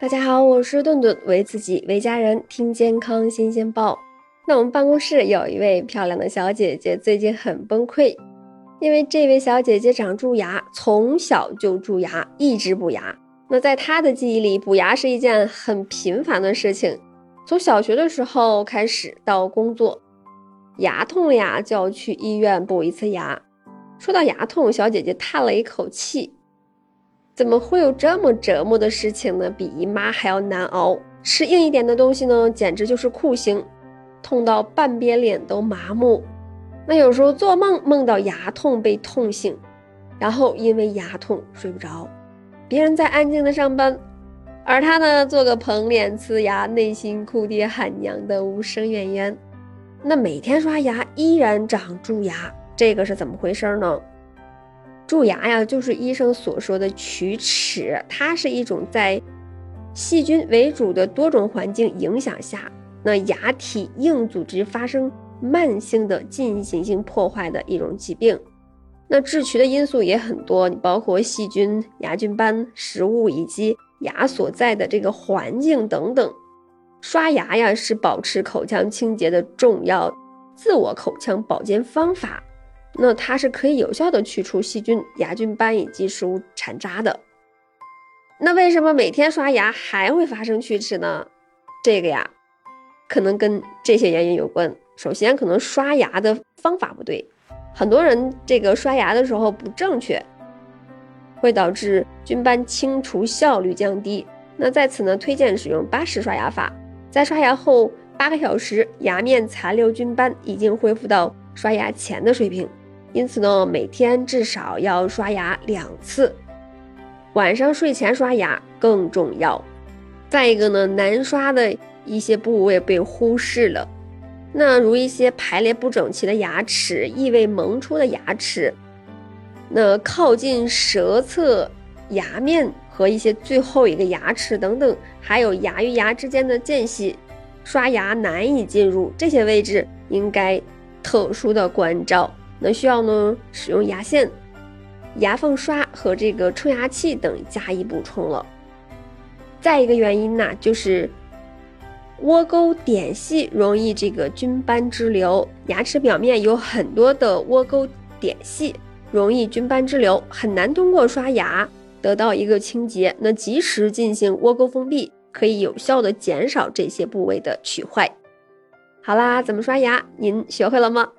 大家好，我是顿顿，为自己为家人听健康新鲜报。那我们办公室有一位漂亮的小姐姐，最近很崩溃，因为这位小姐姐长蛀牙，从小就蛀牙，一直补牙。那在她的记忆里，补牙是一件很频繁的事情。从小学的时候开始到工作，牙痛呀，就要去医院补一次牙。说到牙痛，小姐姐叹了一口气。怎么会有这么折磨的事情呢？比姨妈还要难熬。吃硬一点的东西呢，简直就是酷刑，痛到半边脸都麻木。那有时候做梦梦到牙痛被痛醒，然后因为牙痛睡不着。别人在安静的上班，而他呢做个捧脸呲牙，内心哭爹喊娘的无声怨言。那每天刷牙依然长蛀牙，这个是怎么回事呢？蛀牙呀，就是医生所说的龋齿，它是一种在细菌为主的多种环境影响下，那牙体硬组织发生慢性的进行性破坏的一种疾病。那致龋的因素也很多，你包括细菌、牙菌斑、食物以及牙所在的这个环境等等。刷牙呀，是保持口腔清洁的重要自我口腔保健方法。那它是可以有效的去除细菌、牙菌斑以及食物残渣的。那为什么每天刷牙还会发生龋齿呢？这个呀，可能跟这些原因有关。首先，可能刷牙的方法不对，很多人这个刷牙的时候不正确，会导致菌斑清除效率降低。那在此呢，推荐使用巴氏刷牙法，在刷牙后八个小时，牙面残留菌斑已经恢复到刷牙前的水平。因此呢，每天至少要刷牙两次，晚上睡前刷牙更重要。再一个呢，难刷的一些部位被忽视了，那如一些排列不整齐的牙齿、异味萌出的牙齿，那靠近舌侧牙面和一些最后一个牙齿等等，还有牙与牙之间的间隙，刷牙难以进入这些位置，应该特殊的关照。那需要呢使用牙线、牙缝刷和这个冲牙器等加以补充了。再一个原因呢，就是窝沟点隙容易这个菌斑滞留，牙齿表面有很多的窝沟点隙，容易菌斑滞留，很难通过刷牙得到一个清洁。那及时进行窝沟封闭，可以有效的减少这些部位的龋坏。好啦，怎么刷牙？您学会了吗？